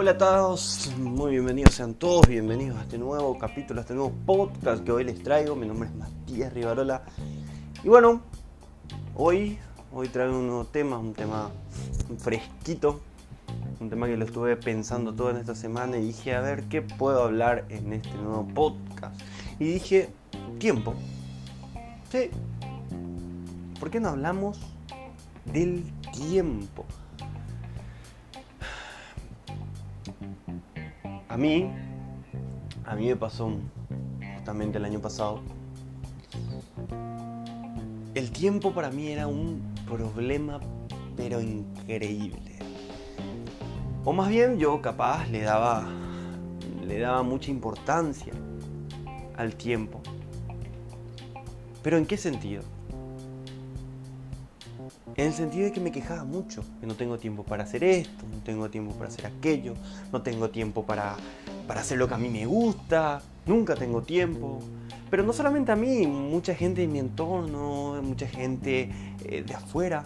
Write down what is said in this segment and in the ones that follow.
Hola a todos, muy bienvenidos sean todos, bienvenidos a este nuevo capítulo, a este nuevo podcast que hoy les traigo. Mi nombre es Matías Rivarola. Y bueno, hoy, hoy traigo un nuevo tema, un tema fresquito, un tema que lo estuve pensando toda esta semana y dije, a ver, ¿qué puedo hablar en este nuevo podcast? Y dije, tiempo. Sí. ¿Por qué no hablamos del tiempo? Mí, a mí me pasó justamente el año pasado. El tiempo para mí era un problema, pero increíble. O más bien yo capaz le daba, le daba mucha importancia al tiempo. ¿Pero en qué sentido? En el sentido de que me quejaba mucho, que no tengo tiempo para hacer esto, no tengo tiempo para hacer aquello, no tengo tiempo para, para hacer lo que a mí me gusta, nunca tengo tiempo. Pero no solamente a mí, mucha gente de mi entorno, mucha gente eh, de afuera,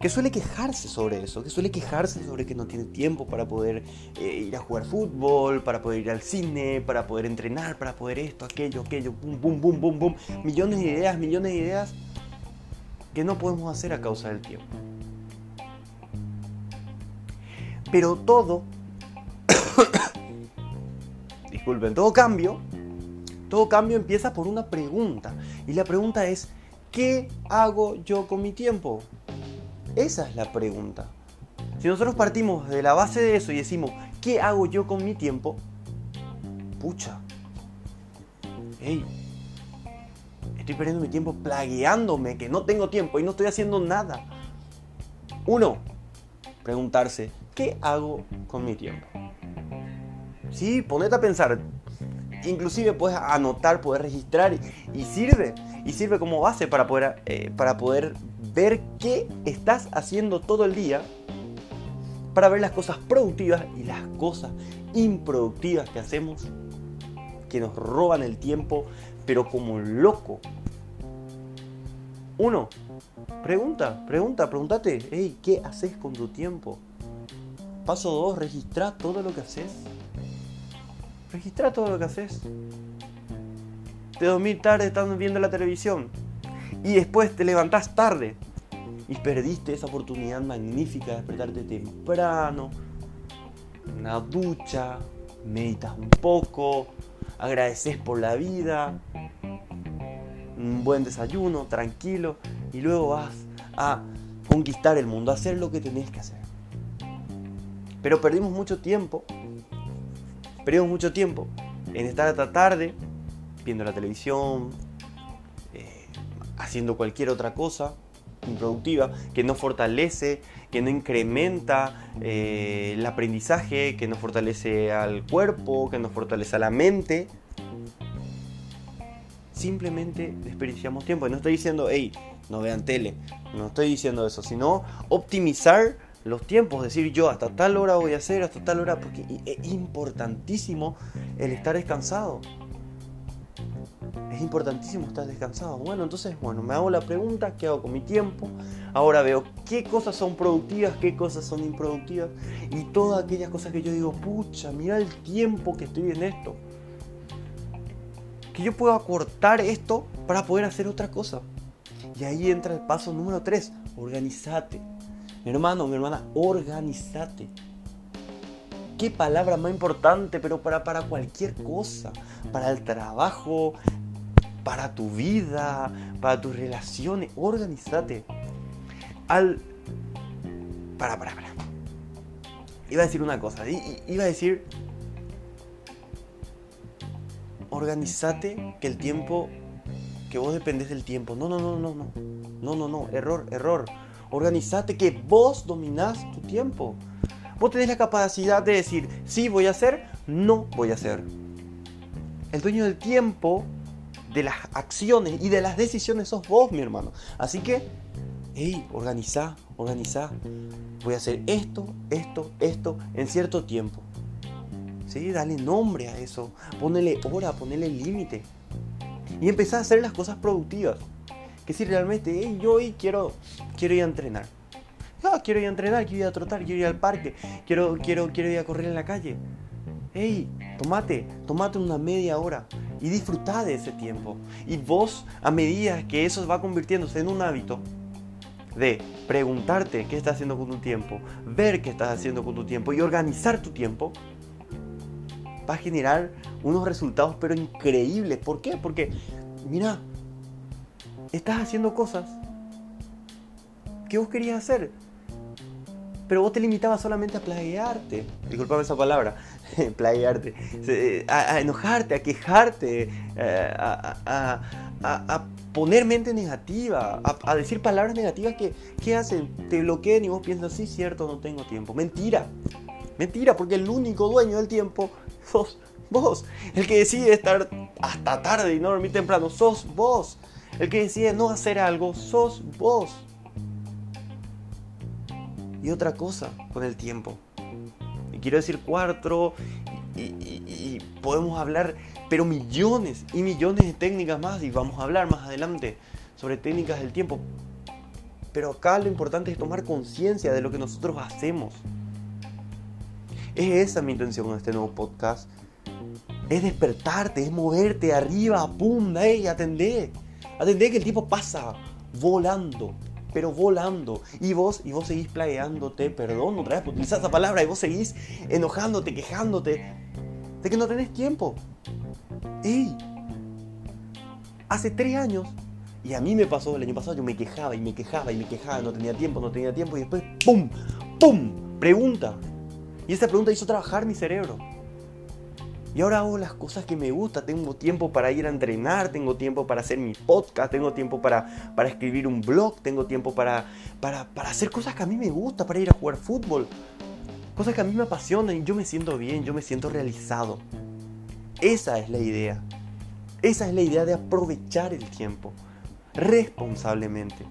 que suele quejarse sobre eso, que suele quejarse sobre que no tiene tiempo para poder eh, ir a jugar fútbol, para poder ir al cine, para poder entrenar, para poder esto, aquello, aquello, boom, boom, boom, boom, boom, millones de ideas, millones de ideas que no podemos hacer a causa del tiempo. Pero todo, disculpen, todo cambio, todo cambio empieza por una pregunta. Y la pregunta es, ¿qué hago yo con mi tiempo? Esa es la pregunta. Si nosotros partimos de la base de eso y decimos, ¿qué hago yo con mi tiempo? Pucha. Hey, Estoy perdiendo mi tiempo plagueándome, que no tengo tiempo y no estoy haciendo nada. Uno, preguntarse, ¿qué hago con mi tiempo? Sí, ponete a pensar. Inclusive puedes anotar, puedes registrar y, sirve. Y sirve como base para poder, eh, para poder ver qué estás haciendo todo el día. Para ver las cosas productivas y las cosas improductivas que hacemos. Que nos roban el tiempo, pero como loco. Uno, pregunta, pregunta, pregúntate, hey, ¿qué haces con tu tiempo? Paso dos, registra todo lo que haces. Registra todo lo que haces. Te dormís tarde estando viendo la televisión. Y después te levantás tarde. Y perdiste esa oportunidad magnífica de despertarte temprano. Una ducha. Meditas un poco agradeces por la vida, un buen desayuno, tranquilo, y luego vas a conquistar el mundo, a hacer lo que tenés que hacer. Pero perdimos mucho tiempo, perdimos mucho tiempo en estar hasta tarde viendo la televisión, eh, haciendo cualquier otra cosa improductiva que no fortalece, que no incrementa eh, el aprendizaje, que no fortalece al cuerpo, que no fortalece a la mente. Simplemente desperdiciamos tiempo. No estoy diciendo, hey, no vean tele. No estoy diciendo eso, sino optimizar los tiempos. Decir yo hasta tal hora voy a hacer, hasta tal hora, porque es importantísimo el estar descansado es importantísimo estar descansado. Bueno, entonces, bueno, me hago la pregunta, ¿qué hago con mi tiempo? Ahora veo qué cosas son productivas, qué cosas son improductivas y todas aquellas cosas que yo digo, pucha, mira el tiempo que estoy en esto. Que yo puedo acortar esto para poder hacer otra cosa. Y ahí entra el paso número 3, organizate. Mi hermano, mi hermana, organizate qué palabra más importante, pero para, para cualquier cosa, para el trabajo, para tu vida, para tus relaciones, organízate. Al... Para, para, para. Iba a decir una cosa, iba a decir... Organízate que el tiempo, que vos dependés del tiempo. No, no, no, no, no. No, no, no, error, error. Organízate que vos dominás tu tiempo. Vos tenés la capacidad de decir, sí voy a hacer, no voy a hacer. El dueño del tiempo, de las acciones y de las decisiones sos vos, mi hermano. Así que, hey, organizá, organizá. Voy a hacer esto, esto, esto en cierto tiempo. ¿Sí? Dale nombre a eso. Ponele hora, ponele límite. Y empezá a hacer las cosas productivas. Que si realmente, hey, yo hoy quiero, quiero ir a entrenar. Ah, quiero ir a entrenar, quiero ir a trotar, quiero ir al parque, quiero, quiero, quiero ir a correr en la calle. Hey, tomate, tomate una media hora y disfruta de ese tiempo. Y vos, a medida que eso va convirtiéndose en un hábito, de preguntarte qué estás haciendo con tu tiempo, ver qué estás haciendo con tu tiempo y organizar tu tiempo, va a generar unos resultados pero increíbles. ¿Por qué? Porque, mira, estás haciendo cosas que vos querías hacer, pero vos te limitabas solamente a plaguearte. Disculpame esa palabra, plaguearte. A, enojarte, a quejarte, eh, a, poner mente negativa, a, decir palabras negativas que, ¿qué hacen? Te bloquean y vos piensas, sí, cierto, no tengo tiempo. Mentira. Mentira, porque el único dueño del tiempo sos vos. El que decide estar hasta tarde y no dormir temprano, sos vos. El que decide no hacer algo, sos vos. Y otra cosa con el tiempo. Y quiero decir cuatro y podemos hablar pero millones y millones de técnicas más y vamos a hablar más adelante sobre técnicas del tiempo. Pero acá lo importante es tomar conciencia de lo que nosotros hacemos. Es esa mi intención con este nuevo podcast. Es despertarte, es moverte arriba, pum, hey, atendé. Atendé que el tiempo pasa volando, pero volando. Y vos, y vos seguís plagueándote, perdón, otra vez utilizar esa palabra, y vos seguís enojándote, quejándote de que no tenés tiempo. ¡Ey! Hace tres años, y a mí me pasó el año pasado, yo me quejaba y me quejaba y me quejaba, no tenía tiempo, no tenía tiempo, y después, ¡pum! ¡pum! Pregunta. Y esa pregunta hizo trabajar mi cerebro. Y ahora hago las cosas que me gusta. Tengo tiempo para ir a entrenar, tengo tiempo para hacer mi podcast, tengo tiempo para, para escribir un blog, tengo tiempo para, para, para hacer cosas que a mí me gusta, para ir a jugar fútbol. Cosas que a mí me apasionan y yo me siento bien, yo me siento realizado. Esa es la idea. Esa es la idea de aprovechar el tiempo responsablemente.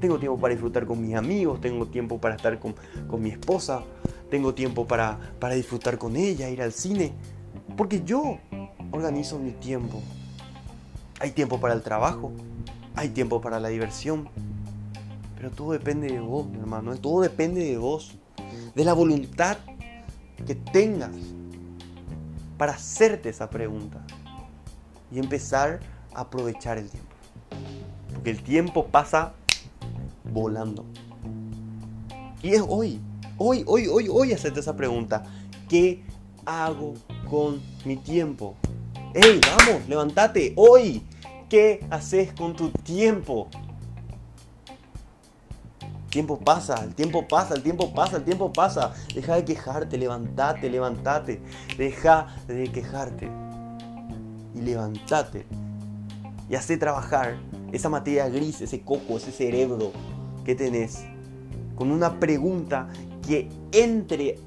Tengo tiempo para disfrutar con mis amigos, tengo tiempo para estar con, mi esposa, tengo tiempo para, para disfrutar con ella, ir al cine, porque yo organizo mi tiempo. Hay tiempo para el trabajo, hay tiempo para la diversión, pero todo depende de vos, hermano, todo depende de vos de la voluntad que tengas para hacerte esa pregunta y empezar a aprovechar el tiempo. Porque el tiempo pasa volando. Y es hoy, hoy, hoy, hoy, hoy hacerte esa pregunta. ¿Qué hago con mi tiempo? ¡Ey, vamos, levántate! Hoy, ¿qué haces con tu tiempo? tiempo pasa, el tiempo pasa, el tiempo pasa, el tiempo pasa. Deja de quejarte, levántate, levántate. Deja de quejarte. Y levántate. Y hace trabajar esa materia gris, ese coco, ese cerebro que tenés. Con una pregunta que entre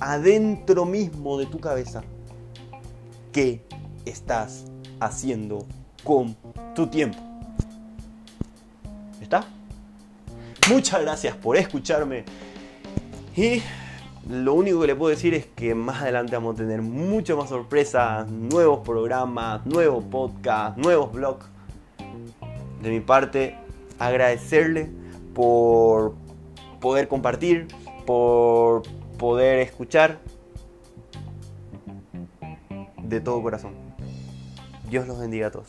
adentro mismo de tu cabeza. ¿Qué estás haciendo con tu tiempo? ¿Está? Muchas gracias por escucharme. Y lo único que le puedo decir es que más adelante vamos a tener mucho más sorpresas, nuevos programas, nuevos podcasts, nuevos blogs. De mi parte, agradecerle por poder compartir, por poder escuchar de todo corazón. Dios los bendiga a todos.